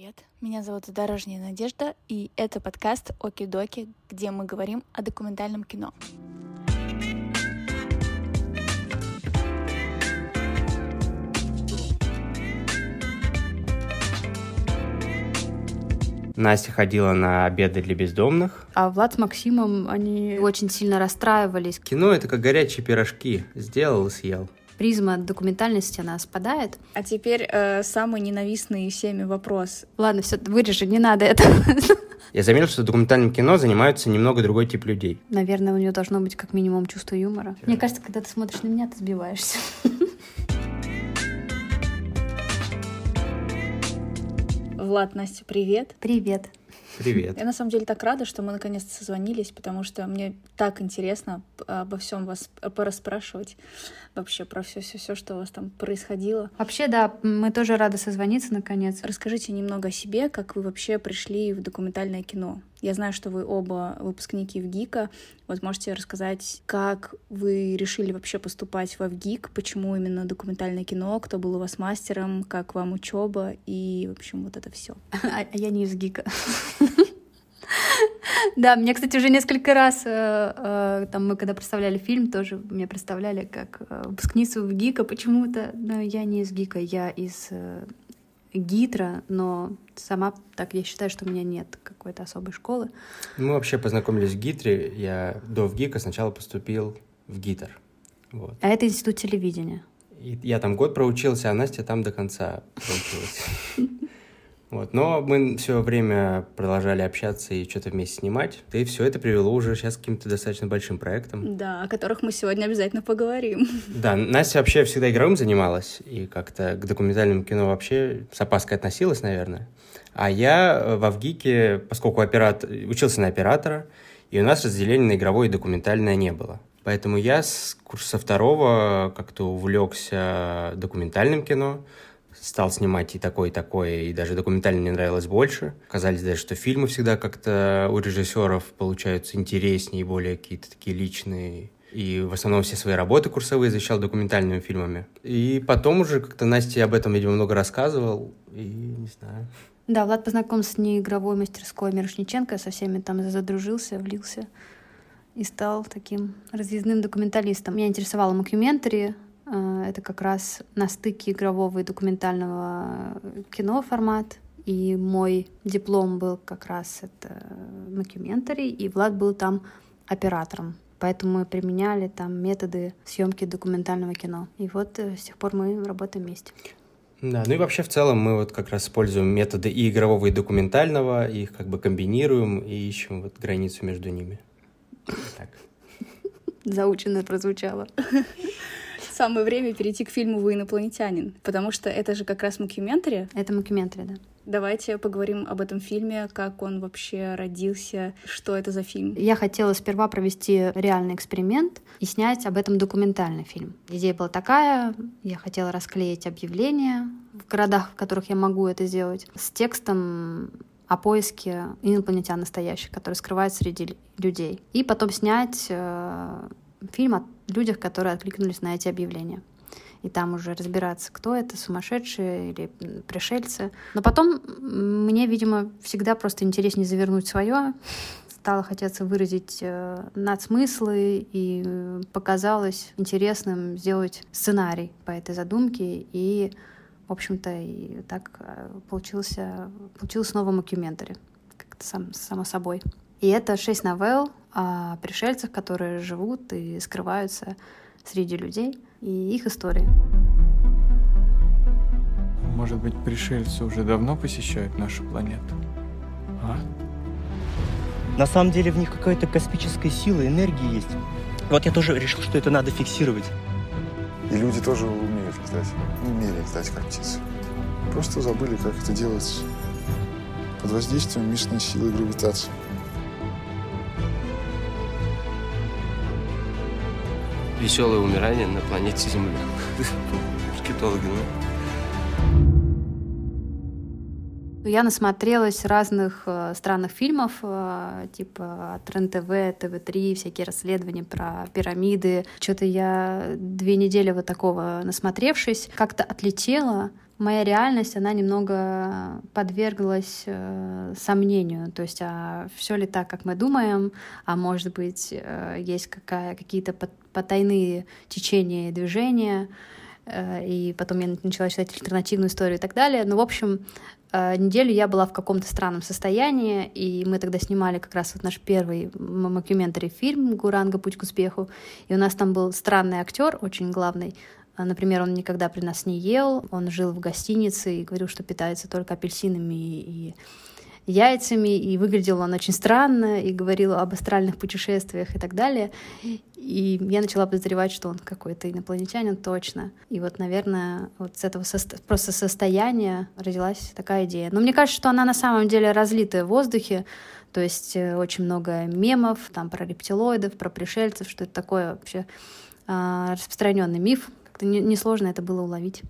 привет! Меня зовут Дорожняя Надежда, и это подкаст Оки-Доки, где мы говорим о документальном кино. Настя ходила на обеды для бездомных. А Влад с Максимом, они очень сильно расстраивались. Кино — это как горячие пирожки. Сделал и съел призма документальности, она спадает. А теперь э, самый ненавистный всеми вопрос. Ладно, все, вырежи, не надо это. Я заметил, что документальным кино занимаются немного другой тип людей. Наверное, у нее должно быть как минимум чувство юмора. Мне кажется, когда ты смотришь на меня, ты сбиваешься. Влад, Настя, привет. Привет. Привет. Я на самом деле так рада, что мы наконец-то созвонились, потому что мне так интересно обо всем вас порасспрашивать, вообще про все, все, все, что у вас там происходило. Вообще, да, мы тоже рады созвониться наконец. Расскажите немного о себе, как вы вообще пришли в документальное кино. Я знаю, что вы оба выпускники в ГИКа. Вот можете рассказать, как вы решили вообще поступать во ВГИК, почему именно документальное кино, кто был у вас мастером, как вам учеба и, в общем, вот это все. А, а я не из ГИКа. Да, мне, кстати, уже несколько раз, э, э, там мы когда представляли фильм, тоже мне представляли как э, выпускницу в ГИКа почему-то, но я не из ГИКа, я из ГИТРа, но сама так я считаю, что у меня нет какой-то особой школы. Мы вообще познакомились в ГИТРе, я до ВГИКа сначала поступил в ГИТР. Вот. А это институт телевидения? И я там год проучился, а Настя там до конца проучилась. Вот. Но мы все время продолжали общаться и что-то вместе снимать. И все это привело уже сейчас к каким-то достаточно большим проектам. Да, о которых мы сегодня обязательно поговорим. Да, Настя вообще всегда игровым занималась и как-то к документальному кино вообще с опаской относилась, наверное. А я в Авгике, поскольку оператор, учился на оператора, и у нас разделения на игровое и документальное не было. Поэтому я с курса второго как-то увлекся документальным кино, стал снимать и такое, и такое, и даже документально мне нравилось больше. Казались даже, что фильмы всегда как-то у режиссеров получаются интереснее более какие-то такие личные. И в основном все свои работы курсовые защищал документальными фильмами. И потом уже как-то Настя об этом, видимо, много рассказывал, и не знаю. Да, Влад познакомился с неигровой мастерской Мирошниченко, со всеми там задружился, влился и стал таким разъездным документалистом. Меня интересовало мокюментари, это как раз на стыке игрового и документального кино формат. И мой диплом был как раз это мокюментари, и Влад был там оператором. Поэтому мы применяли там методы съемки документального кино. И вот э, с тех пор мы работаем вместе. Да, ну и вообще в целом мы вот как раз используем методы и игрового, и документального, их как бы комбинируем и ищем вот границу между ними. Так. Заученно прозвучало. самое время перейти к фильму «Вы инопланетянин», потому что это же как раз мокюментари. Это мокюментари, да. Давайте поговорим об этом фильме, как он вообще родился, что это за фильм. Я хотела сперва провести реальный эксперимент и снять об этом документальный фильм. Идея была такая, я хотела расклеить объявления в городах, в которых я могу это сделать, с текстом о поиске инопланетян настоящих, которые скрываются среди людей. И потом снять э, фильм о людях, которые откликнулись на эти объявления. И там уже разбираться, кто это, сумасшедшие или пришельцы. Но потом мне, видимо, всегда просто интереснее завернуть свое. Стало хотеться выразить э, надсмыслы, и показалось интересным сделать сценарий по этой задумке. И, в общем-то, и так э, получился, получилось снова мокюментари, как-то сам, само собой. И это шесть новелл о пришельцах, которые живут и скрываются среди людей, и их истории. Может быть, пришельцы уже давно посещают нашу планету? А? На самом деле в них какая-то космическая сила, энергия есть. Вот я тоже решил, что это надо фиксировать. И люди тоже умеют летать. Умели летать, как птицы. Просто забыли, как это делать под воздействием местной силы гравитации. Веселое умирание на планете Земля. Маркетологи, ну. Я насмотрелась разных э, странных фильмов, э, типа от РЕН-ТВ, ТВ-3, всякие расследования про пирамиды. Что-то я две недели вот такого насмотревшись, как-то отлетела моя реальность, она немного подверглась э, сомнению. То есть, а все ли так, как мы думаем, а может быть, э, есть какая, какие-то потайные течения и движения, э, и потом я начала читать альтернативную историю и так далее. Но, ну, в общем, э, неделю я была в каком-то странном состоянии, и мы тогда снимали как раз вот наш первый мокюментари фильм «Гуранга. Путь к успеху», и у нас там был странный актер, очень главный, Например, он никогда при нас не ел, он жил в гостинице и говорил, что питается только апельсинами и яйцами, и выглядел он очень странно, и говорил об астральных путешествиях и так далее. И я начала подозревать, что он какой-то инопланетянин точно. И вот, наверное, вот с этого со просто состояния родилась такая идея. Но мне кажется, что она на самом деле разлитая в воздухе, то есть э, очень много мемов там про рептилоидов, про пришельцев, что это такое вообще а, распространенный миф, как-то несложно не это было уловить.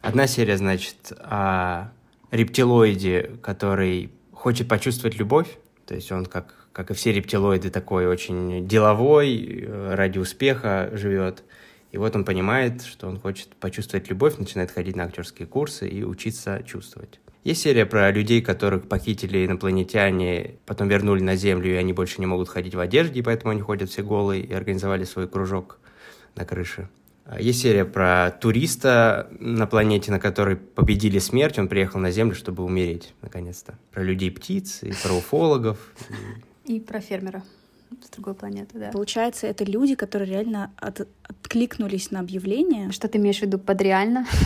Одна серия, значит, о рептилоиде, который хочет почувствовать любовь. То есть он, как, как и все рептилоиды, такой очень деловой, э, ради успеха живет. И вот он понимает, что он хочет почувствовать любовь, начинает ходить на актерские курсы и учиться чувствовать. Есть серия про людей, которых похитили инопланетяне, потом вернули на Землю, и они больше не могут ходить в одежде, и поэтому они ходят все голые, и организовали свой кружок на крыше. Есть серия про туриста на планете, на которой победили смерть. Он приехал на Землю, чтобы умереть, наконец-то. Про людей-птиц, и про уфологов. И про фермера с другой планеты, да. Получается, это люди, которые реально от, откликнулись на объявление. Что ты имеешь в виду под реально?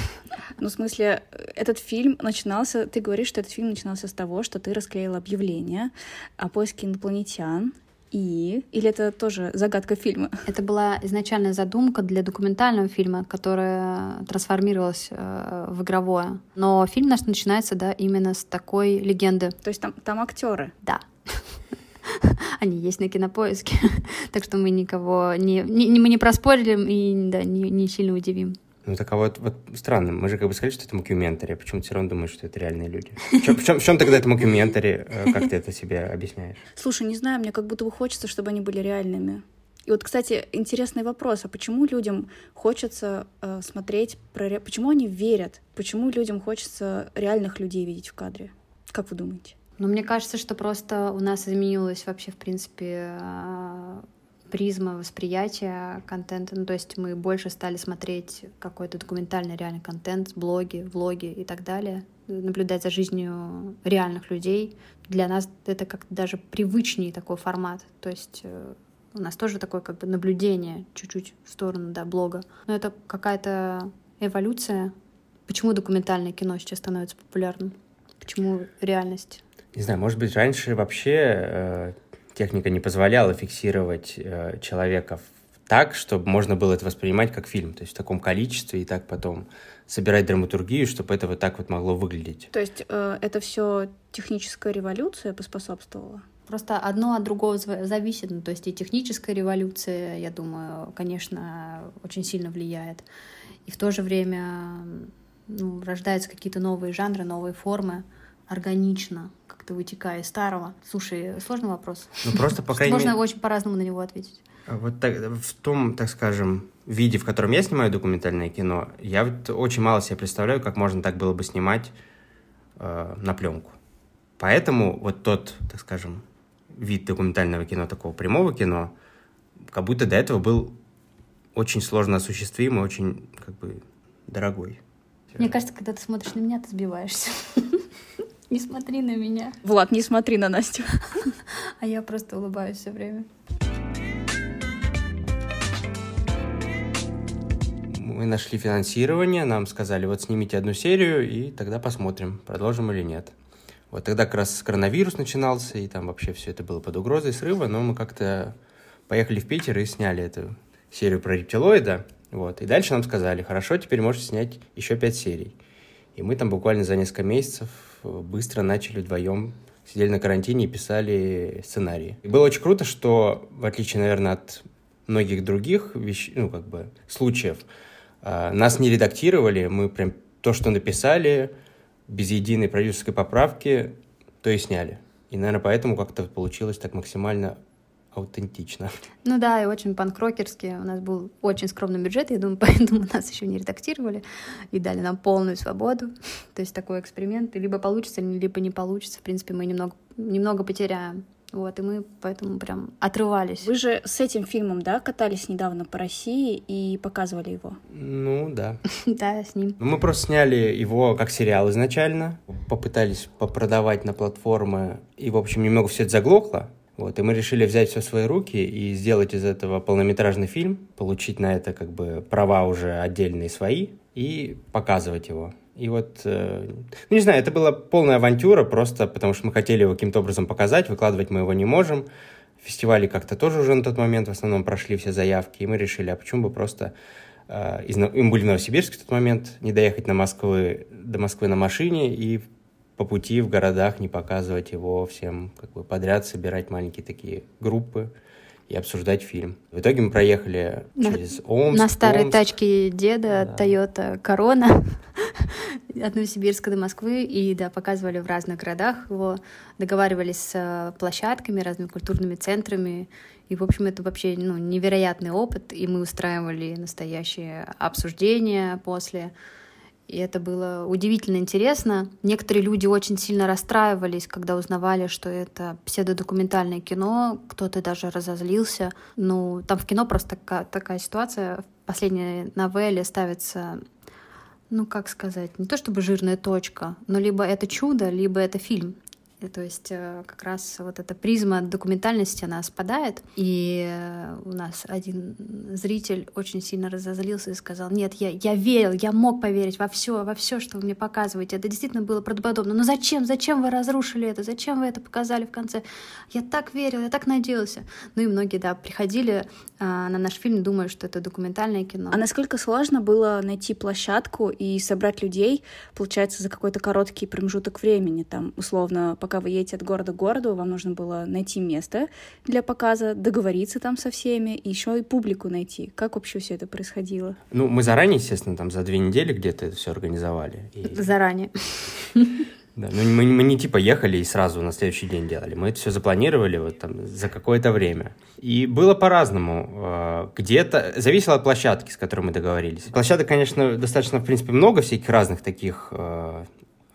Ну, в смысле, этот фильм начинался... Ты говоришь, что этот фильм начинался с того, что ты расклеил объявление о поиске инопланетян, и... Или это тоже загадка фильма? Это была изначальная задумка для документального фильма, которая трансформировалась э, в игровое. Но фильм наш начинается, да, именно с такой легенды. То есть там, там актеры? Да. Они есть на кинопоиске. так что мы никого не, не, мы не проспорили и да, не, не сильно удивим. Ну, так а вот, вот странно, мы же как бы сказали, что это мокюментари, а почему ты все равно думаешь, что это реальные люди? В чем, в чем, в чем тогда это мокюментари? Э, как ты это себе объясняешь? Слушай, не знаю, мне как будто бы хочется, чтобы они были реальными. И вот, кстати, интересный вопрос, а почему людям хочется э, смотреть про... Почему они верят? Почему людям хочется реальных людей видеть в кадре? Как вы думаете? Ну, мне кажется, что просто у нас изменилось вообще, в принципе, а, призма восприятия контента. Ну, то есть мы больше стали смотреть какой-то документальный реальный контент, блоги, влоги и так далее, наблюдать за жизнью реальных людей. Для нас это как-то даже привычнее такой формат. То есть э, у нас тоже такое как бы наблюдение чуть-чуть в сторону да, блога. Но это какая-то эволюция. Почему документальное кино сейчас становится популярным? Почему реальность? Не знаю, может быть, раньше вообще э, техника не позволяла фиксировать э, человека так, чтобы можно было это воспринимать как фильм, то есть в таком количестве и так потом собирать драматургию, чтобы это вот так вот могло выглядеть. То есть э, это все техническая революция поспособствовала? Просто одно от другого зависит. Ну, то есть и техническая революция, я думаю, конечно, очень сильно влияет. И в то же время ну, рождаются какие-то новые жанры, новые формы органично, как-то вытекая из старого? Слушай, сложный вопрос. Ну, просто, по крайней Можно очень по-разному на него ответить. А вот так, в том, так скажем, виде, в котором я снимаю документальное кино, я вот очень мало себе представляю, как можно так было бы снимать э, на пленку. Поэтому вот тот, так скажем, вид документального кино, такого прямого кино, как будто до этого был очень сложно осуществимый, очень как бы дорогой. Мне кажется, когда ты смотришь на меня, ты сбиваешься. Не смотри на меня. Влад, не смотри на Настю. А я просто улыбаюсь все время. Мы нашли финансирование, нам сказали, вот снимите одну серию, и тогда посмотрим, продолжим или нет. Вот тогда как раз коронавирус начинался, и там вообще все это было под угрозой срыва, но мы как-то поехали в Питер и сняли эту серию про рептилоида. Вот. И дальше нам сказали, хорошо, теперь можете снять еще пять серий. И мы там буквально за несколько месяцев быстро начали вдвоем сидели на карантине и писали сценарии. И было очень круто, что, в отличие, наверное, от многих других вещ... ну, как бы, случаев, а, нас не редактировали, мы прям то, что написали, без единой продюсерской поправки, то и сняли. И, наверное, поэтому как-то получилось так максимально аутентично. Ну да, и очень панкрокерски. У нас был очень скромный бюджет, я думаю, поэтому нас еще не редактировали и дали нам полную свободу. То есть такой эксперимент, и либо получится, либо не получится. В принципе, мы немного, немного потеряем. Вот, и мы поэтому прям отрывались. Вы же с этим фильмом, да, катались недавно по России и показывали его? Ну, да. Да, с ним. Мы просто сняли его как сериал изначально, попытались попродавать на платформы, и, в общем, немного все это заглохло. Вот, и мы решили взять все в свои руки и сделать из этого полнометражный фильм, получить на это как бы права уже отдельные свои и показывать его. И вот, э, ну не знаю, это была полная авантюра, просто потому что мы хотели его каким-то образом показать, выкладывать мы его не можем. Фестивали как-то тоже уже на тот момент в основном прошли все заявки, и мы решили, а почему бы просто э, из, мы были в Новосибирске в тот момент, не доехать на Москвы, до Москвы на машине и по пути в городах не показывать его всем как бы подряд, собирать маленькие такие группы и обсуждать фильм. В итоге мы проехали на, через Омск. На старой Омск. тачке деда да. Toyota Corona от Новосибирска до Москвы, и да, показывали в разных городах его, договаривались с э, площадками, разными культурными центрами, и, в общем, это вообще ну, невероятный опыт, и мы устраивали настоящие обсуждения после, и это было удивительно интересно. Некоторые люди очень сильно расстраивались, когда узнавали, что это псевдодокументальное кино. Кто-то даже разозлился. Ну, там в кино просто такая, такая ситуация. В последней новелле ставится ну, как сказать, не то чтобы жирная точка, но либо это чудо, либо это фильм. То есть э, как раз вот эта призма документальности, она спадает, и э, у нас один зритель очень сильно разозлился и сказал, нет, я, я верил, я мог поверить во все, во все, что вы мне показываете, это действительно было правдоподобно, но зачем, зачем вы разрушили это, зачем вы это показали в конце? Я так верил, я так надеялся. Ну и многие, да, приходили а, на наш фильм, думая, что это документальное кино. А насколько сложно было найти площадку и собрать людей, получается, за какой-то короткий промежуток времени, там, условно, пока вы едете от города к городу, вам нужно было найти место для показа, договориться там со всеми, и еще и публику найти. Как вообще все это происходило? Ну, мы заранее, естественно, там за две недели где-то это все организовали. И... Заранее. Да, ну мы, мы не типа ехали и сразу на следующий день делали. Мы это все запланировали вот там за какое-то время. И было по-разному. А, где-то зависело от площадки, с которой мы договорились. Площадок, конечно, достаточно, в принципе, много всяких разных таких а,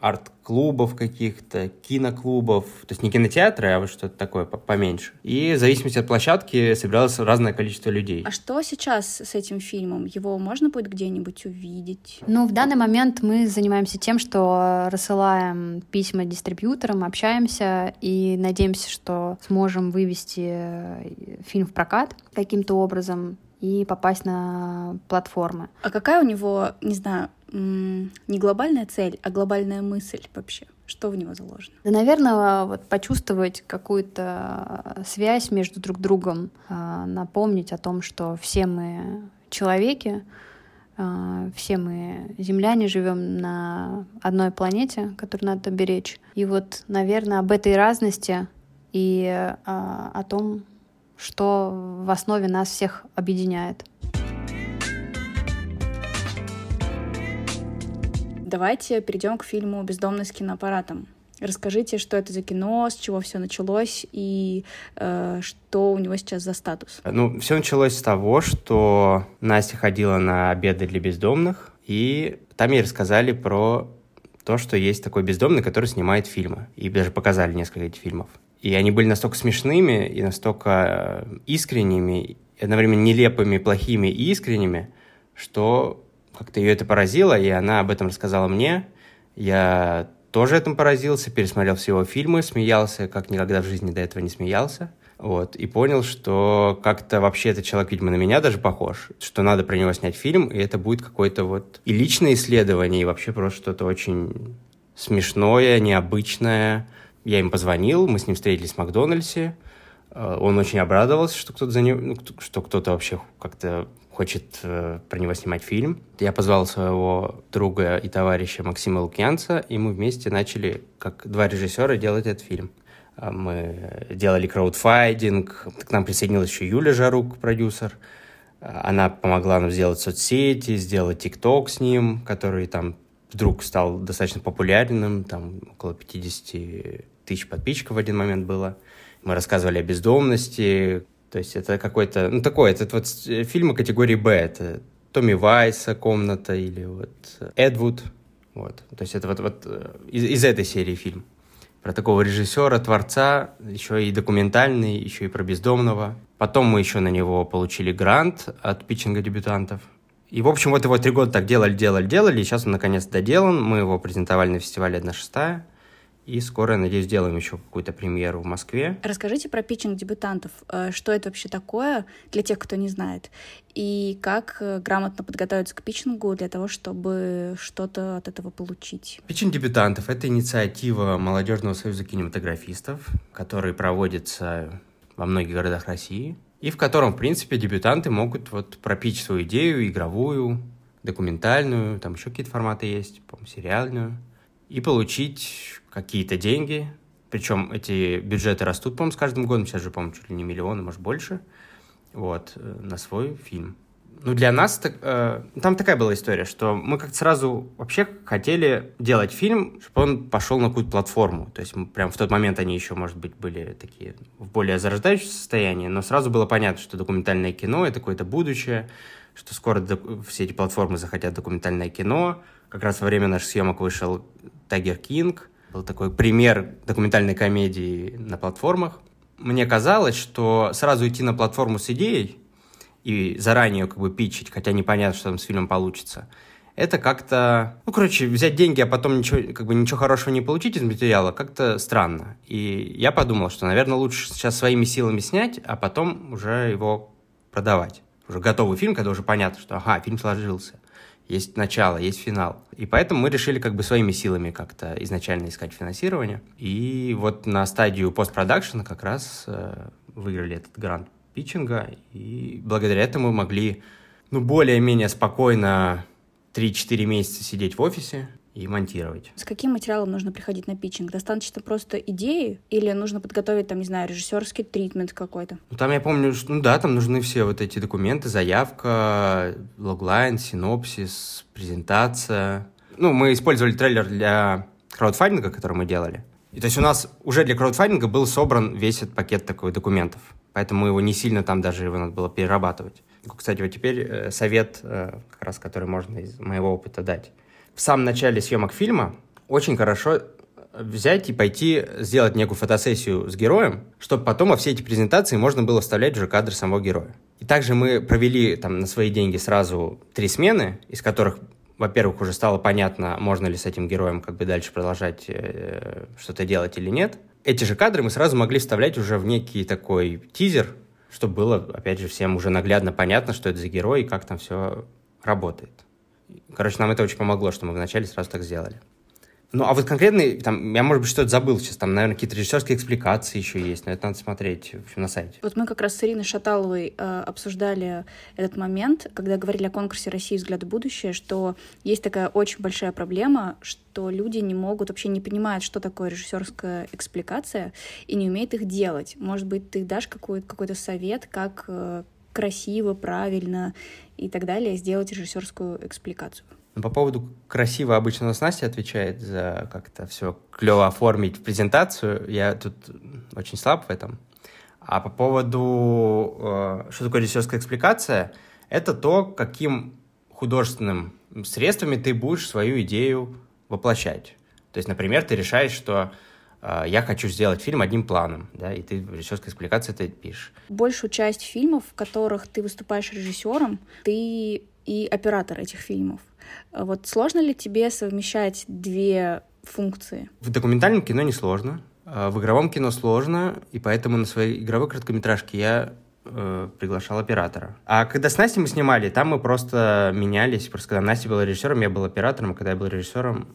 арт-клубов каких-то, киноклубов, то есть не кинотеатры, а вот что-то такое поменьше. И в зависимости от площадки собиралось разное количество людей. А что сейчас с этим фильмом? Его можно будет где-нибудь увидеть? Ну, в данный момент мы занимаемся тем, что рассылаем письма дистрибьюторам, общаемся и надеемся, что сможем вывести э, фильм в прокат каким-то образом и попасть на платформы. А какая у него, не знаю, не глобальная цель, а глобальная мысль вообще? Что в него заложено? Да, наверное, вот почувствовать какую-то связь между друг другом, а, напомнить о том, что все мы человеки, а, все мы земляне живем на одной планете, которую надо беречь. И вот, наверное, об этой разности и а, о том, что в основе нас всех объединяет. Давайте перейдем к фильму «Бездомный с киноаппаратом». Расскажите, что это за кино, с чего все началось и э, что у него сейчас за статус. Ну, все началось с того, что Настя ходила на обеды для бездомных, и там ей рассказали про то, что есть такой бездомный, который снимает фильмы. И даже показали несколько этих фильмов. И они были настолько смешными и настолько э, искренними, одновременно нелепыми, плохими и искренними, что как-то ее это поразило, и она об этом рассказала мне. Я тоже этому поразился, пересмотрел все его фильмы, смеялся, как никогда в жизни до этого не смеялся. Вот, и понял, что как-то вообще этот человек, видимо, на меня даже похож, что надо про него снять фильм, и это будет какое-то вот и личное исследование, и вообще просто что-то очень смешное, необычное. Я им позвонил, мы с ним встретились в Макдональдсе, э, он очень обрадовался, что кто-то за него, ну, что кто-то вообще как-то хочет э, про него снимать фильм. Я позвал своего друга и товарища Максима Лукьянца, и мы вместе начали, как два режиссера, делать этот фильм. А мы делали краудфайдинг, к нам присоединилась еще Юля Жарук, продюсер. Она помогла нам сделать соцсети, сделать ТикТок с ним, который там вдруг стал достаточно популярным, там около 50 тысяч подписчиков в один момент было. Мы рассказывали о бездомности, То есть это какой-то, ну такой, это вот фильмы категории Б, это Томми Вайса комната или вот Эдвуд, вот. То есть это вот, вот э, из, из этой серии фильм. Про такого режиссера, творца, еще и документальный, еще и про бездомного. Потом мы еще на него получили грант от питчинга дебютантов. И, в общем, вот его три года так делали, делали, делали, и сейчас он наконец доделан. Мы его презентовали на фестивале «Одна шестая». И скоро, надеюсь, сделаем еще какую-то премьеру в Москве. Расскажите про питчинг дебютантов. Э, что это вообще такое для тех, кто не знает? И как э, грамотно подготовиться к питчингу для того, чтобы что-то от этого получить? Питчинг дебютантов — это инициатива Молодежного союза кинематографистов, который проводится во многих городах России, и в котором, в принципе, дебютанты могут вот пропить свою идею игровую, документальную, там еще какие-то форматы есть, по сериальную, и получить какие-то деньги. Причем эти бюджеты растут, по-моему, с каждым годом. Сейчас же, по-моему, чуть ли не миллионы, может, больше. Вот, э, на свой фильм. Ну, для нас так, э, там такая была история, что мы как-то сразу вообще хотели делать фильм, чтобы он пошел на какую-то платформу. То есть прям в тот момент они еще, может быть, были такие в более зарождающем состоянии, но сразу было понятно, что документальное кино — это какое-то будущее, что скоро все эти платформы захотят документальное кино. Как раз во время наших съемок вышел Тайгер Кинг, был такой пример документальной комедии на платформах. Мне казалось, что сразу идти на платформу с идеей и заранее как бы питчить, хотя непонятно, что там с фильмом получится, это как-то, ну, короче, взять деньги, а потом ничего, как бы ничего хорошего не получить из материала, как-то странно. И я подумал, что, наверное, лучше сейчас своими силами снять, а потом уже его продавать. Уже готовый фильм, когда уже понятно, что, ага, фильм сложился есть начало, есть финал. И поэтому мы решили как бы своими силами как-то изначально искать финансирование. И вот на стадию постпродакшена как раз э, выиграли этот грант питчинга, и благодаря этому могли ну, более-менее спокойно 3-4 месяца сидеть в офисе, и монтировать. С каким материалом нужно приходить на питчинг? Достаточно просто идеи или нужно подготовить, там, не знаю, режиссерский тритмент какой-то? Ну, там я помню, что, ну да, там нужны все вот эти документы, заявка, логлайн, синопсис, презентация. Ну, мы использовали трейлер для краудфандинга, который мы делали. И то есть у нас уже для краудфандинга был собран весь этот пакет такой документов. Поэтому его не сильно там даже его надо было перерабатывать. Кстати, вот теперь э, совет, э, как раз который можно из моего опыта дать в самом начале съемок фильма очень хорошо взять и пойти сделать некую фотосессию с героем, чтобы потом во все эти презентации можно было вставлять уже кадры самого героя. И также мы провели там на свои деньги сразу три смены, из которых, во-первых, уже стало понятно, можно ли с этим героем как бы дальше продолжать э, что-то делать или нет. Эти же кадры мы сразу могли вставлять уже в некий такой тизер, чтобы было, опять же, всем уже наглядно понятно, что это за герой и как там все работает. Короче, нам это очень помогло, что мы вначале сразу так сделали. Ну, а вот конкретно, там, я, может быть, что-то забыл сейчас, там, наверное, какие-то режиссерские экспликации еще есть, но это надо смотреть в общем, на сайте. Вот мы как раз с Ириной Шаталовой э, обсуждали этот момент, когда говорили о конкурсе «России. Взгляд в будущее», что есть такая очень большая проблема, что люди не могут, вообще не понимают, что такое режиссерская экспликация, и не умеют их делать. Может быть, ты дашь какой-то какой совет, как э, красиво, правильно и так далее сделать режиссерскую экспликацию. Ну, по поводу красиво обычно у нас Настя отвечает за как-то все клево оформить презентацию. Я тут очень слаб в этом. А по поводу, э, что такое режиссерская экспликация, это то, каким художественным средствами ты будешь свою идею воплощать. То есть, например, ты решаешь, что я хочу сделать фильм одним планом, да, и ты в режиссерской экспликации это пишешь. Большую часть фильмов, в которых ты выступаешь режиссером, ты и оператор этих фильмов. А вот сложно ли тебе совмещать две функции? В документальном кино не сложно, а в игровом кино сложно, и поэтому на своей игровой короткометражке я э, приглашал оператора. А когда с Настей мы снимали, там мы просто менялись. Просто когда Настя была режиссером, я был оператором, а когда я был режиссером,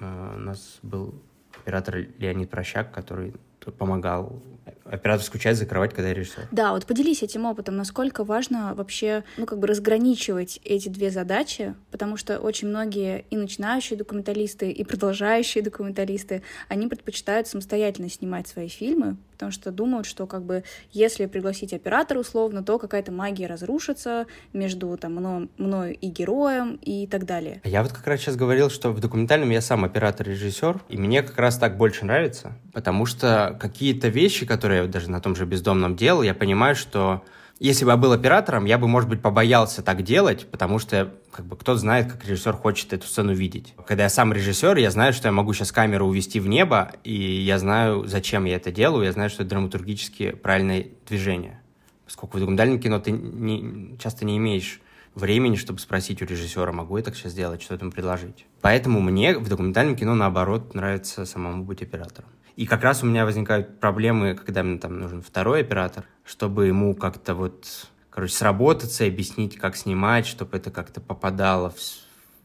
э, у нас был оператор Леонид Прощак, который помогал операторскую часть закрывать, когда я режиссер. Да, вот поделись этим опытом, насколько важно вообще, ну, как бы разграничивать эти две задачи, потому что очень многие и начинающие документалисты, и продолжающие документалисты, они предпочитают самостоятельно снимать свои фильмы, потому что думают, что как бы если пригласить оператора условно, то какая-то магия разрушится между там мно, мною и героем и так далее. Я вот как раз сейчас говорил, что в документальном я сам оператор-режиссер, и мне как раз так больше нравится, потому что какие-то вещи, которые я даже на том же бездомном делал, я понимаю, что если бы я был оператором, я бы, может быть, побоялся так делать, потому что как бы кто знает, как режиссер хочет эту сцену видеть. Когда я сам режиссер, я знаю, что я могу сейчас камеру увести в небо, и я знаю, зачем я это делаю, я знаю, что это драматургически правильное движение. Поскольку в документальном кино ты не, часто не имеешь времени, чтобы спросить у режиссера, могу я так сейчас сделать, что этому предложить. Поэтому мне в документальном кино, наоборот, нравится самому быть оператором. И как раз у меня возникают проблемы, когда мне там нужен второй оператор, чтобы ему как-то вот, короче, сработаться, объяснить, как снимать, чтобы это как-то попадало в,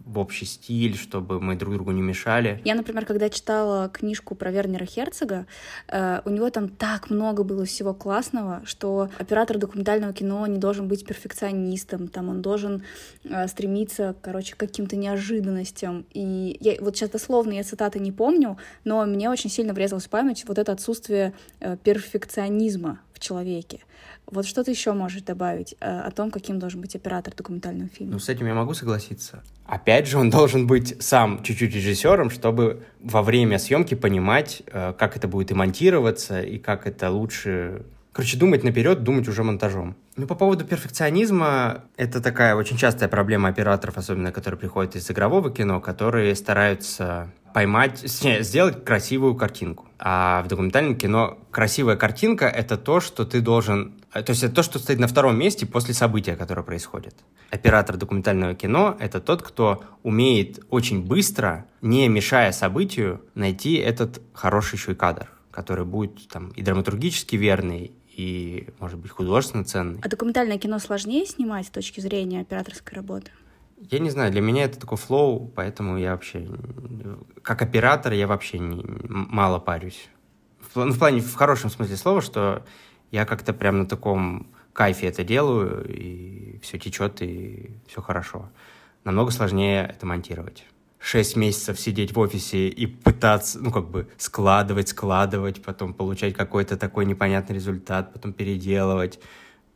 в общий стиль, чтобы мы друг другу не мешали. Я, например, когда читала книжку про Вернера Херцога, э, у него там так много было всего классного, что оператор документального кино не должен быть перфекционистом, там он должен э, стремиться, короче, к каким-то неожиданностям. И я, вот сейчас дословно я цитаты не помню, но мне очень сильно врезалось в память вот это отсутствие э, перфекционизма в человеке. Вот что ты еще можешь добавить э, о том, каким должен быть оператор документального фильма? Ну, с этим я могу согласиться. Опять же, он должен быть сам чуть-чуть режиссером, чтобы во время съемки понимать, э, как это будет и монтироваться, и как это лучше... Короче, думать наперед, думать уже монтажом. Ну, по поводу перфекционизма, это такая очень частая проблема операторов, особенно которые приходят из игрового кино, которые стараются поймать, сделать красивую картинку. А в документальном кино красивая картинка — это то, что ты должен... То есть это то, что стоит на втором месте после события, которое происходит. Оператор документального кино — это тот, кто умеет очень быстро, не мешая событию, найти этот хороший еще и кадр, который будет там и драматургически верный, и, может быть, художественно ценный. А документальное кино сложнее снимать с точки зрения операторской работы? Я не знаю, для меня это такой флоу, поэтому я вообще, как оператор, я вообще не, мало парюсь. В, ну, в плане, в хорошем смысле слова, что я как-то прям на таком кайфе это делаю, и все течет, и все хорошо. Намного сложнее это монтировать. Шесть месяцев сидеть в офисе и пытаться, ну, как бы складывать, складывать, потом получать какой-то такой непонятный результат, потом переделывать.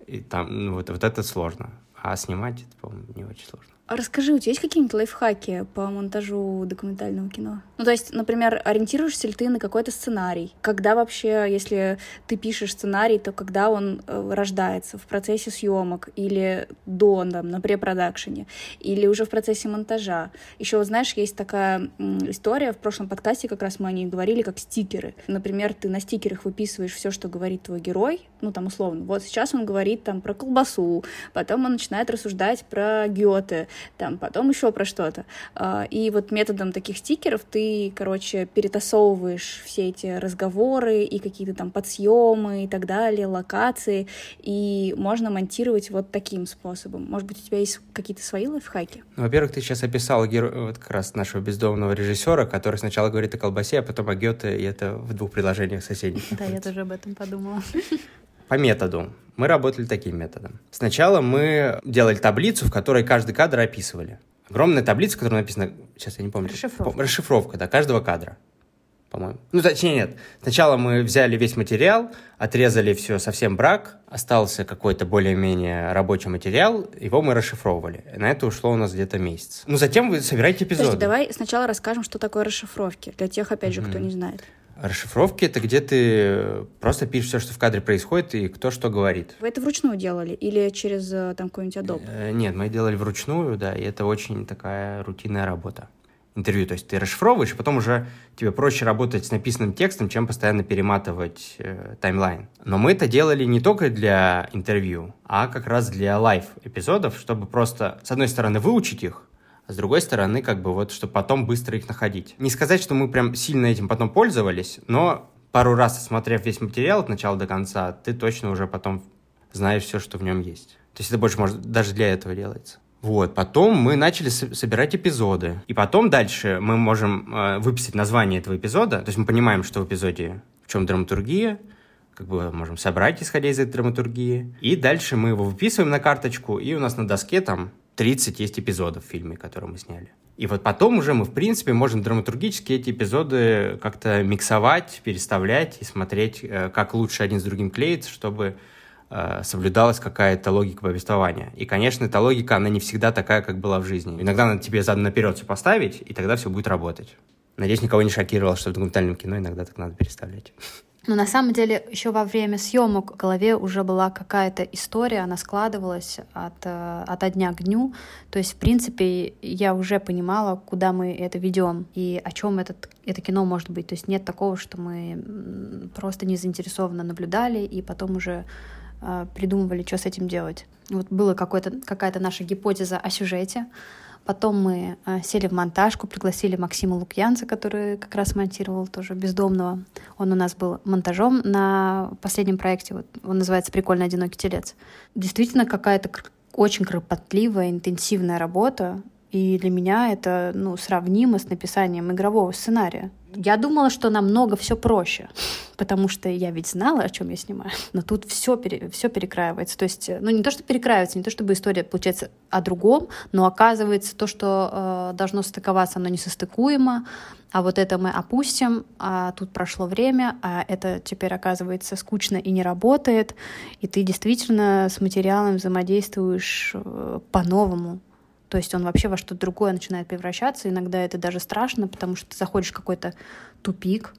И там, ну, вот, вот это сложно. А снимать это, по-моему, не очень сложно. Расскажи, у тебя есть какие-нибудь лайфхаки по монтажу документального кино? Ну, то есть, например, ориентируешься ли ты на какой-то сценарий? Когда вообще, если ты пишешь сценарий, то когда он э, рождается? В процессе съемок или до, там, на препродакшене? Или уже в процессе монтажа? Еще, знаешь, есть такая история, в прошлом подкасте как раз мы о ней говорили, как стикеры. Например, ты на стикерах выписываешь все, что говорит твой герой, ну, там, условно, вот сейчас он говорит там про колбасу, потом он начинает рассуждать про Гёте, там потом еще про что-то. А, и вот методом таких стикеров ты, короче, перетасовываешь все эти разговоры и какие-то там подсъемы и так далее, локации, и можно монтировать вот таким способом. Может быть, у тебя есть какие-то свои лайфхаки? Ну, во-первых, ты сейчас описал геро... вот как раз нашего бездомного режиссера, который сначала говорит о колбасе, а потом о Гёте, и это в двух предложениях соседних. Да, я тоже об этом подумала. По методу. Мы работали таким методом. Сначала мы делали таблицу, в которой каждый кадр описывали. Огромная таблица, в которой написано, сейчас я не помню. Расшифровка. Расшифровка, да, каждого кадра по-моему. Ну, точнее, нет. Сначала мы взяли весь материал, отрезали все совсем брак, остался какой-то более-менее рабочий материал, его мы расшифровывали. На это ушло у нас где-то месяц. Ну, затем вы собираете эпизоды. Подожди, давай сначала расскажем, что такое расшифровки, для тех, опять же, mm-hmm. кто не знает. Расшифровки — это где ты просто пишешь все, что в кадре происходит, и кто что говорит. Вы это вручную делали или через э, там какой-нибудь Adobe? Э, нет, мы делали вручную, да, и это очень такая рутинная работа. Интервью, то есть ты расшифровываешь, и потом уже тебе проще работать с написанным текстом, чем постоянно перематывать э, таймлайн. Но мы это делали не только для интервью, а как раз для live-эпизодов, чтобы просто, с одной стороны, выучить их, а с другой стороны, как бы вот, чтобы потом быстро их находить. Не сказать, что мы прям сильно этим потом пользовались, но пару раз осмотрев весь материал от начала до конца, ты точно уже потом знаешь все, что в нем есть. То есть это больше может даже для этого делается. Вот, потом мы начали собирать эпизоды. И потом дальше мы можем э, выписать название этого эпизода. То есть мы понимаем, что в эпизоде в чем драматургия, как бы можем собрать, исходя из этой драматургии. И дальше мы его выписываем на карточку, и у нас на доске там 30 есть эпизодов в фильме, которые мы сняли. И вот потом уже мы, в принципе, можем драматургически эти эпизоды как-то миксовать, переставлять и смотреть, э, как лучше один с другим клеится, чтобы э, соблюдалась какая-то логика повествования. И, конечно, эта логика, она не всегда такая, как была в жизни. Иногда надо тебе задом наперед все поставить, и тогда все будет работать. Надеюсь, никого не шокировало, что в документальном кино иногда так надо переставлять. Но на самом деле еще во время съемок в голове уже была какая-то история, она складывалась от, э, от дня к дню. То есть, в принципе, я уже понимала, куда мы это ведем и о чем этот, это кино может быть. То есть нет такого, что мы просто не заинтересованно наблюдали и потом уже э, придумывали, что с этим делать. Вот была какая-то наша гипотеза о сюжете, Потом мы э, сели в монтажку, пригласили Максима Лукьянца, который как раз монтировал тоже «Бездомного». Он у нас был монтажом на последнем проекте, вот, он называется «Прикольный одинокий телец». Действительно какая-то очень кропотливая, интенсивная работа, и для меня это ну, сравнимо с написанием игрового сценария. Я думала, что намного все проще, потому что я ведь знала, о чем я снимаю. Но тут все, пере, перекраивается. То есть, ну не то, что перекраивается, не то, чтобы история получается о другом, но оказывается то, что э, должно стыковаться, оно не состыкуемо. А вот это мы опустим, а тут прошло время, а это теперь оказывается скучно и не работает, и ты действительно с материалом взаимодействуешь э, по-новому. То есть он вообще во что-то другое начинает превращаться. Иногда это даже страшно, потому что ты заходишь в какой-то тупик,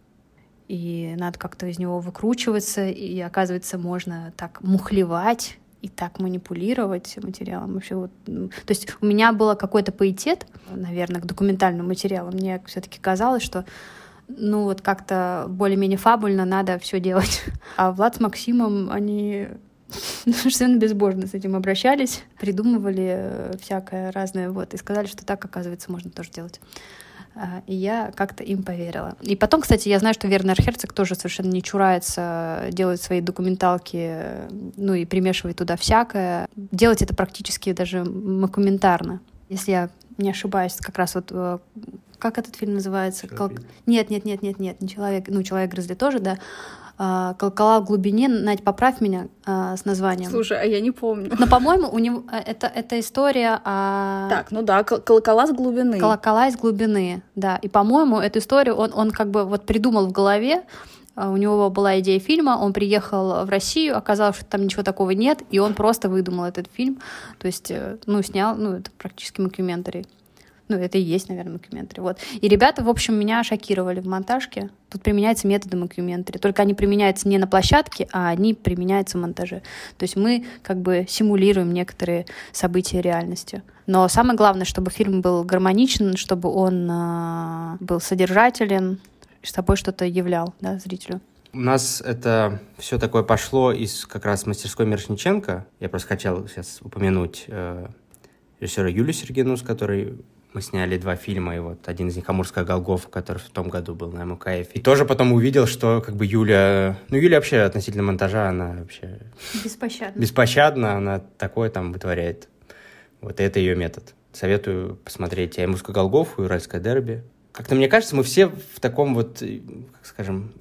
и надо как-то из него выкручиваться, и оказывается, можно так мухлевать и так манипулировать материалом. Вообще вот, ну, то есть у меня было какой-то паитет, наверное, к документальным материалам. Мне все-таки казалось, что ну вот как-то более-менее фабульно надо все делать. А Влад с Максимом, они совершенно безбожно с этим обращались, придумывали э, всякое разное, вот, и сказали, что так, оказывается, можно тоже делать. А, и я как-то им поверила. И потом, кстати, я знаю, что Вернер Херцог тоже совершенно не чурается делать свои документалки, ну и примешивает туда всякое. Делать это практически даже макументарно. Если я не ошибаюсь, как раз вот э, как этот фильм называется? Кол... Нет, нет, нет, нет, нет, не человек, ну человек грызли тоже, да. А, колокола в глубине, Надь, поправь меня а, с названием. Слушай, а я не помню. Но, по-моему, у него э, это, это история о... Так, ну да, колокола с глубины. Колокола из глубины, да. И, по-моему, эту историю он, он как бы вот придумал в голове, а, у него была идея фильма, он приехал в Россию, оказалось, что там ничего такого нет, и он просто выдумал этот фильм, то есть, э, ну, снял, ну, это практически мокюментари. Ну, это и есть, наверное, мокюментари. Вот. И ребята, в общем, меня шокировали в монтажке. Тут применяются методы мокюментари. Только они применяются не на площадке, а они применяются в монтаже. То есть мы как бы симулируем некоторые события реальности. Но самое главное, чтобы фильм был гармоничен, чтобы он э, был содержателен, с собой что-то являл да, зрителю. У нас это все такое пошло из как раз мастерской Мирошниченко. Я просто хотел сейчас упомянуть э, режиссера Юлию Сергену, с которой мы сняли два фильма, и вот один из них «Амурская Голгофа», который в том году был на МКФ. И тоже потом увидел, что как бы Юля... Ну, Юля вообще относительно монтажа, она вообще... Беспощадна. Беспощадна, она такое там вытворяет. Вот это ее метод. Советую посмотреть и «Амурскую Голгофу», и «Уральское дерби». Как-то мне кажется, мы все в таком вот, как скажем,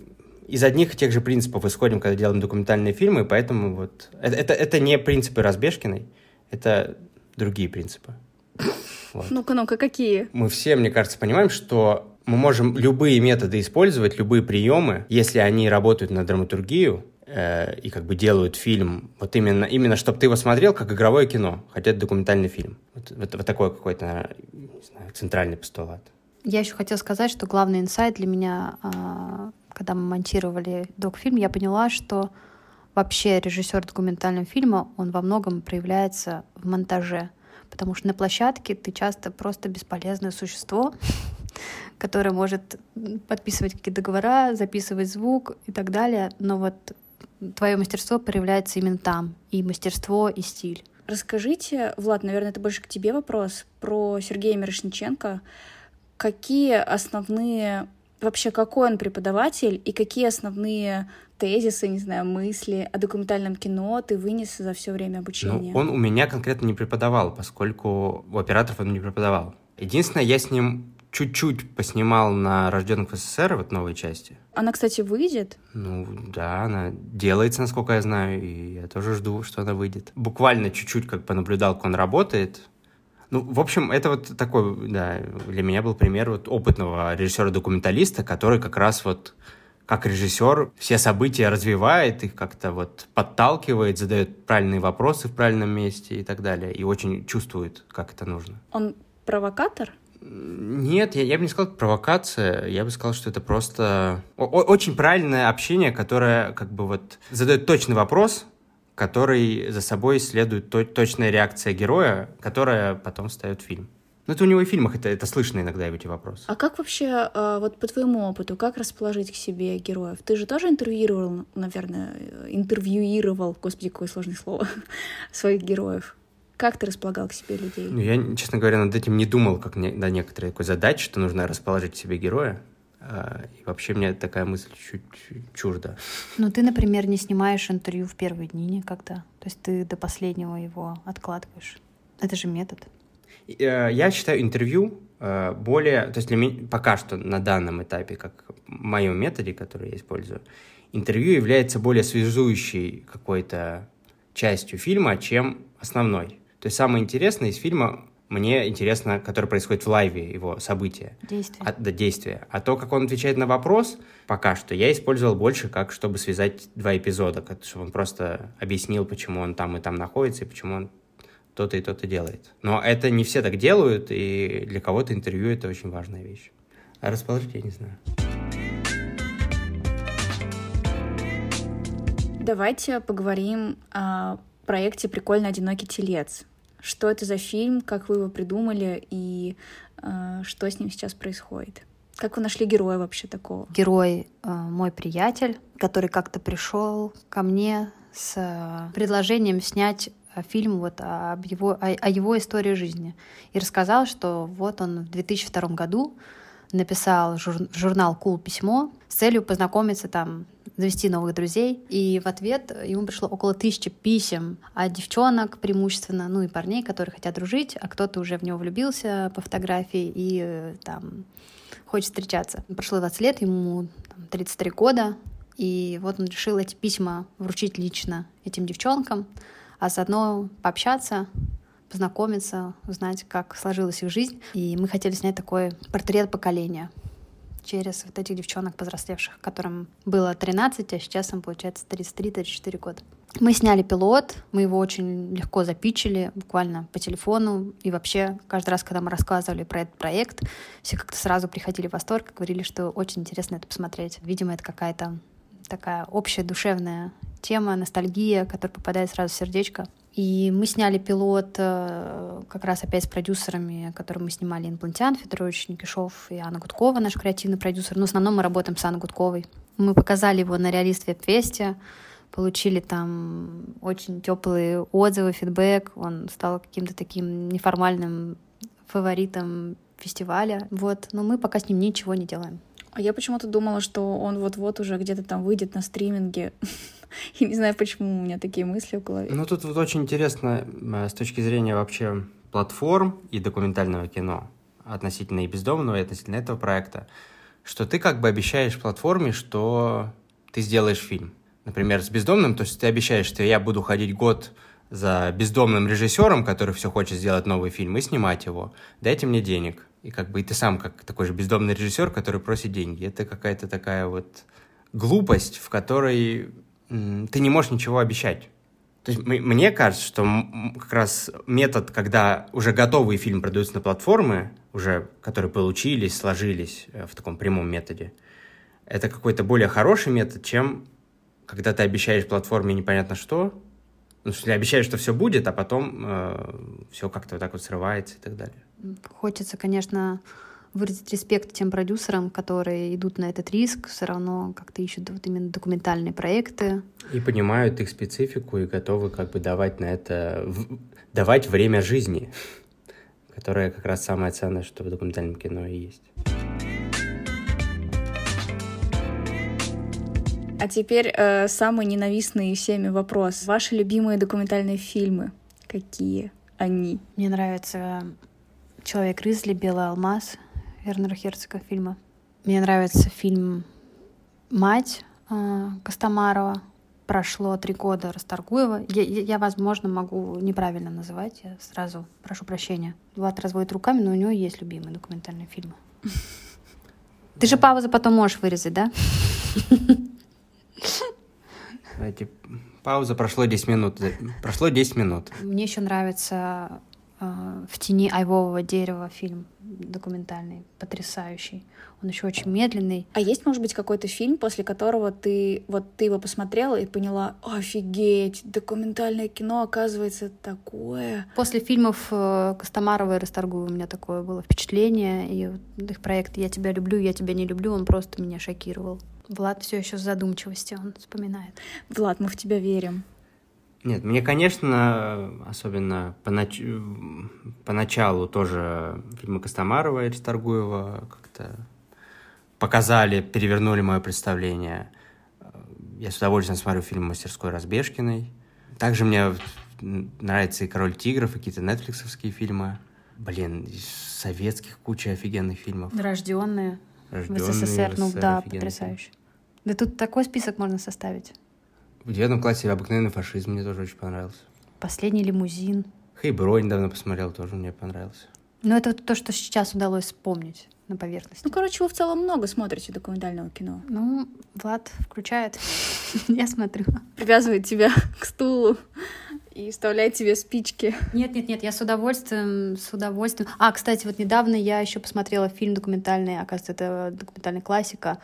из одних и тех же принципов исходим, когда делаем документальные фильмы, поэтому вот... Это, это, это не принципы Разбежкиной, это другие принципы. Вот. Ну-ка, ну-ка, какие? Мы все, мне кажется, понимаем, что мы можем любые методы использовать, любые приемы, если они работают на драматургию, э, и как бы делают фильм, вот именно, именно чтобы ты его смотрел как игровое кино, хотя это документальный фильм. Вот, вот, вот такой какой-то, не знаю, центральный постулат. Я еще хотела сказать, что главный инсайт для меня, а, когда мы монтировали док-фильм, я поняла, что вообще режиссер документального фильма, он во многом проявляется в монтаже потому что на площадке ты часто просто бесполезное существо, которое может подписывать какие-то договора, записывать звук и так далее, но вот твое мастерство проявляется именно там, и мастерство, и стиль. Расскажите, Влад, наверное, это больше к тебе вопрос, про Сергея Мирошниченко. Какие основные вообще какой он преподаватель и какие основные тезисы, не знаю, мысли о документальном кино ты вынес за все время обучения? Ну, он у меня конкретно не преподавал, поскольку у операторов он не преподавал. Единственное, я с ним чуть-чуть поснимал на «Рожденных в СССР», вот новой части. Она, кстати, выйдет? Ну, да, она делается, насколько я знаю, и я тоже жду, что она выйдет. Буквально чуть-чуть как понаблюдал, как он работает, ну, в общем, это вот такой, да, для меня был пример вот опытного режиссера-документалиста, который как раз вот как режиссер все события развивает, их как-то вот подталкивает, задает правильные вопросы в правильном месте и так далее, и очень чувствует, как это нужно. Он провокатор? Нет, я, я бы не сказал, это провокация. Я бы сказал, что это просто о- очень правильное общение, которое как бы вот задает точный вопрос, который за собой следует то- точная реакция героя, которая потом встает в фильм. Ну, это у него и в фильмах это, это слышно иногда, эти вопросы. А как вообще, а, вот по твоему опыту, как расположить к себе героев? Ты же тоже интервьюировал, наверное, интервьюировал, господи, какое сложное слово, своих героев. Как ты располагал к себе людей? Ну, я, честно говоря, над этим не думал, как не, до некоторой такой задачи, что нужно расположить к себе героя. А, и вообще мне такая мысль чуть чужда. Ну, ты, например, не снимаешь интервью в первые дни никогда. То есть ты до последнего его откладываешь. Это же метод. Э, Я считаю интервью э, более, то есть для меня пока что на данном этапе, как в моем методе, который я использую, интервью является более связующей какой-то частью фильма, чем основной. То есть самое интересное из фильма мне интересно, которое происходит в лайве, его события. Действие. А, да, действия. А то, как он отвечает на вопрос, пока что я использовал больше, как чтобы связать два эпизода, как, чтобы он просто объяснил, почему он там и там находится, и почему он то-то и то-то делает. Но это не все так делают, и для кого-то интервью — это очень важная вещь. А расположить я не знаю. Давайте поговорим о проекте «Прикольно одинокий телец». Что это за фильм, как вы его придумали и э, что с ним сейчас происходит? Как вы нашли героя вообще такого? Герой э, мой приятель, который как-то пришел ко мне с э, предложением снять фильм вот об его, о, о его истории жизни. И рассказал, что вот он в 2002 году написал жур, в журнал «Кул» cool письмо с целью познакомиться там, завести новых друзей. И в ответ ему пришло около тысячи писем от девчонок преимущественно, ну и парней, которые хотят дружить, а кто-то уже в него влюбился по фотографии и там хочет встречаться. Прошло 20 лет, ему там, 33 года, и вот он решил эти письма вручить лично этим девчонкам, а заодно пообщаться, познакомиться, узнать, как сложилась их жизнь. И мы хотели снять такой портрет поколения через вот этих девчонок повзрослевших, которым было 13, а сейчас им, получается, 33-34 года. Мы сняли пилот, мы его очень легко запичили, буквально по телефону. И вообще, каждый раз, когда мы рассказывали про этот проект, все как-то сразу приходили в восторг, говорили, что очень интересно это посмотреть. Видимо, это какая-то такая общая душевная тема, ностальгия, которая попадает сразу в сердечко. И мы сняли пилот э, как раз опять с продюсерами, которые мы снимали Инопланетян, Федорович Никишов и Анна Гудкова, наш креативный продюсер. Но в основном мы работаем с Анной Гудковой. Мы показали его на Realist Web Fest е, получили там очень теплые отзывы, фидбэк. Он стал каким-то таким неформальным фаворитом фестиваля. Вот. Но мы пока с ним ничего не делаем. А я почему-то думала, что он вот-вот уже где-то там выйдет на стриминге. И не знаю, почему у меня такие мысли в голове. Ну, тут вот очень интересно с точки зрения вообще платформ и документального кино относительно и бездомного, и относительно этого проекта, что ты как бы обещаешь платформе, что ты сделаешь фильм. Например, с бездомным, то есть ты обещаешь, что я буду ходить год за бездомным режиссером, который все хочет сделать новый фильм, и снимать его. Дайте мне денег. И как бы и ты сам как такой же бездомный режиссер, который просит деньги. Это какая-то такая вот глупость, в которой ты не можешь ничего обещать. То есть мне кажется, что как раз метод, когда уже готовый фильм продаются на платформы, уже которые получились, сложились э, в таком прямом методе, это какой-то более хороший метод, чем когда ты обещаешь платформе непонятно что, ну, если обещаешь, что все будет, а потом э, все как-то вот так вот срывается и так далее. Хочется, конечно, выразить респект тем продюсерам, которые идут на этот риск, все равно как-то ищут вот именно документальные проекты. И понимают их специфику и готовы как бы давать на это, давать время жизни, которое как раз самое ценное, что в документальном кино и есть. А теперь э, самый ненавистный всеми вопрос. Ваши любимые документальные фильмы? Какие они? Мне нравится «Человек Рызли», «Белый алмаз» Вернера Херцога фильма. Мне нравится фильм «Мать» э, Костомарова. Прошло три года Расторгуева. Я, я, возможно, могу неправильно называть. Я сразу прошу прощения. Влад разводит руками, но у него есть любимые документальные фильмы. Ты же паузу потом можешь вырезать, да? Давайте. Пауза, прошло 10 минут. Прошло 10 минут. Мне еще нравится «В тени айвового дерева» фильм. документальный, потрясающий. Он еще очень медленный. А есть, может быть, какой-то фильм, после которого ты вот ты его посмотрела и поняла, офигеть, документальное кино оказывается такое. После фильмов э, Костомарова и Расторгуева у меня такое было впечатление, и вот их проект «Я тебя люблю, я тебя не люблю», он просто меня шокировал. Влад все еще в задумчивости, он вспоминает. Влад, мы в тебя верим. Нет, мне, конечно, особенно понач... поначалу тоже фильмы Костомарова и Расторгуева как-то показали, перевернули мое представление. Я с удовольствием смотрю фильм «Мастерской Разбежкиной». Также мне нравится и «Король тигров», и какие-то нетфликсовские фильмы. Блин, из советских куча офигенных фильмов. Рожденные, Рожденные в СССР, ну да, потрясающе. Да тут такой список можно составить. В девятом классе «Обыкновенный фашизм» мне тоже очень понравился. Последний лимузин. Хейбро недавно посмотрел, тоже мне понравился. Но это вот то, что сейчас удалось вспомнить на поверхности. Ну, короче, вы в целом много смотрите документального кино. Ну, Влад включает. Я смотрю. Привязывает тебя к стулу и вставляет тебе спички. Нет, нет, нет, я с удовольствием, с удовольствием. А, кстати, вот недавно я еще посмотрела фильм документальный, оказывается, это документальная классика.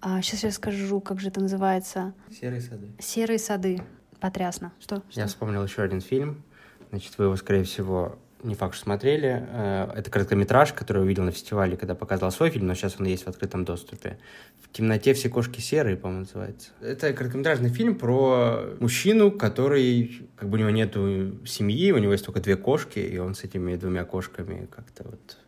А, сейчас я скажу, как же это называется. «Серые сады». Серые сады. Потрясно. Что? Я Что? вспомнил еще один фильм. Значит, вы его, скорее всего, не факт, что смотрели. Э, Это короткометраж, который я увидел на фестивале, когда показал свой фильм, но сейчас он есть в открытом доступе. «В темноте все кошки серые», по-моему, называется. Это короткометражный фильм про мужчину, который, как бы у него нету семьи, у него есть только две кошки, и он с этими двумя кошками как-то вот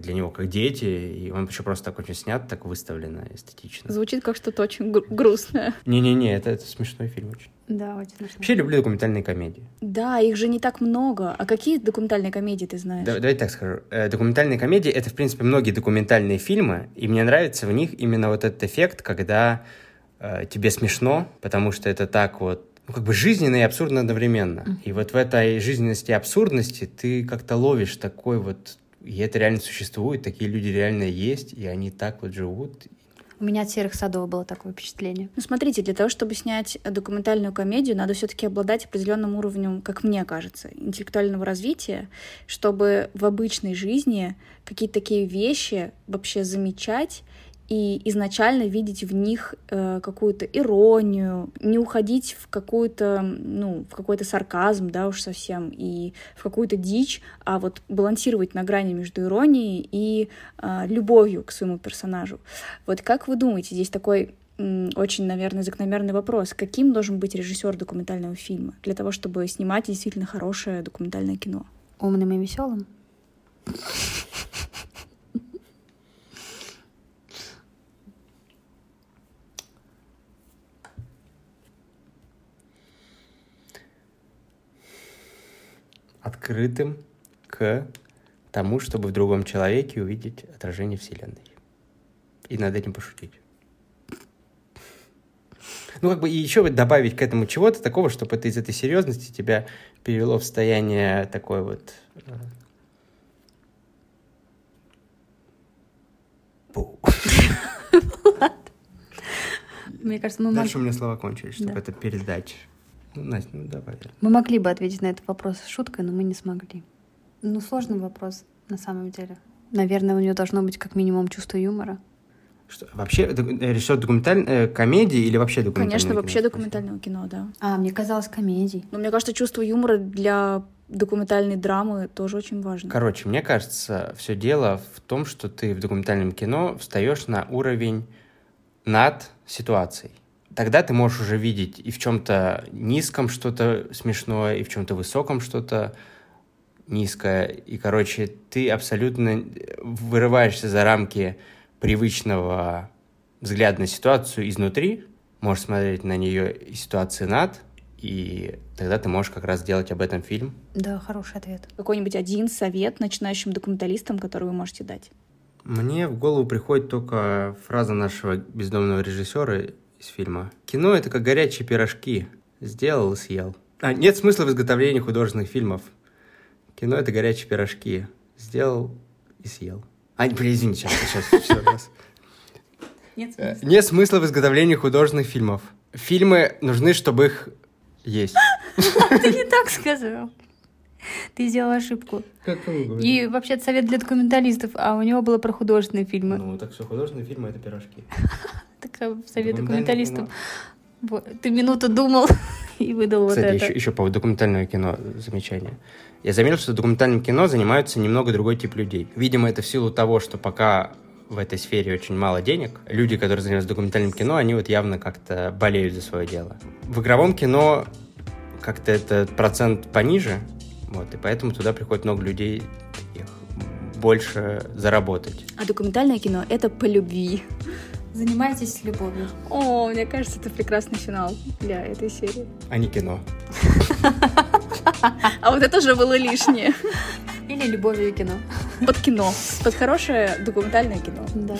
для него как дети, и он еще просто так очень снят, так выставлено эстетично. Звучит как что-то очень гру- грустное. Не-не-не, это, это смешной фильм очень. Да, очень смешно. Вообще люблю документальные комедии. Да, их же не так много. А какие документальные комедии ты знаешь? Да- давайте так скажу. Э, Документальные комедии — это, в принципе, многие документальные фильмы, и мне нравится в них именно вот этот эффект, когда э, тебе смешно, потому что это так вот ну, как бы жизненно и абсурдно одновременно. И вот в этой жизненности и абсурдности ты как-то ловишь такой вот... И это реально существует, такие люди реально есть, и они так вот живут. У меня от серых садов было такое впечатление. Ну, смотрите, для того, чтобы снять документальную комедию, надо все-таки обладать определенным уровнем, как мне кажется, интеллектуального развития, чтобы в обычной жизни какие-то такие вещи вообще замечать и изначально видеть в них э, какую-то иронию, не уходить в какую-то, ну, в какой-то сарказм, да, уж совсем, и в какую-то дичь, а вот балансировать на грани между иронией и э, любовью к своему персонажу. Вот как вы думаете, здесь такой очень, наверное, закономерный вопрос. Каким должен быть режиссер документального фильма для того, чтобы снимать действительно хорошее документальное кино? Умным и веселым. Открытым к тому, чтобы в другом человеке увидеть отражение Вселенной. И над этим пошутить. Ну, как бы и еще добавить к этому чего-то такого, чтобы это из этой серьезности тебя перевело в состояние такое вот... э. Мне кажется, мы, Дальше у меня слова кончились, чтобы Да. это передать. Ну, Настя, ну давай. мы могли бы ответить на этот вопрос шуткой, но мы не смогли. Ну, сложный вопрос, на самом деле. Наверное, у нее должно быть как минимум чувство юмора. Что, вообще э, режиссер документальной э, комедии или вообще документального Конечно, кино, вообще документального кино, да. А, мне казалось, комедий. Но мне кажется, чувство юмора для документальной драмы тоже очень важно. Короче, мне кажется, все дело в том, что ты в документальном кино встаешь на уровень над ситуацией. Тогда ты можешь уже видеть и в чем-то низком что-то смешное, и в чем-то высоком что-то низкое. И, короче, ты абсолютно вырываешься за рамки привычного взгляда на ситуацию изнутри, можешь смотреть на нее из ситуации над, и тогда ты можешь как раз делать об этом фильм. Да, хороший ответ. Какой-нибудь один совет начинающим документалистам, который вы можете дать? Мне в голову приходит только фраза нашего бездомного режиссера из фильма. Кино — это как горячие пирожки. Сделал и съел. А, нет смысла в изготовлении художественных фильмов. Кино — это горячие пирожки. Сделал и съел. А, блин, извините, сейчас, сейчас, еще раз. Нет Э, Нет смысла в изготовлении художественных фильмов. Фильмы нужны, чтобы их есть. Ты не так сказал. Ты сделал ошибку. И вообще совет для документалистов, а у него было про художественные фильмы. Ну, так все, художественные фильмы — это пирожки. Так а совет документалистам. Вот, Ты минуту думал и выдал вот Кстати, это. еще, еще по поводу документального кино замечание. Я заметил, что документальным кино занимаются немного другой тип людей. Видимо, это в силу того, что пока в этой сфере очень мало денег, люди, которые занимаются документальным кино, они вот явно как-то болеют за свое дело. В игровом кино как-то этот процент пониже, вот, и поэтому туда приходит много людей таких, больше заработать. А документальное кино — это по любви. Занимайтесь любовью. О, мне кажется, это прекрасный финал для этой серии. А не кино. А вот это же было лишнее. Или любовью и кино. Под кино. Под хорошее документальное кино. Да.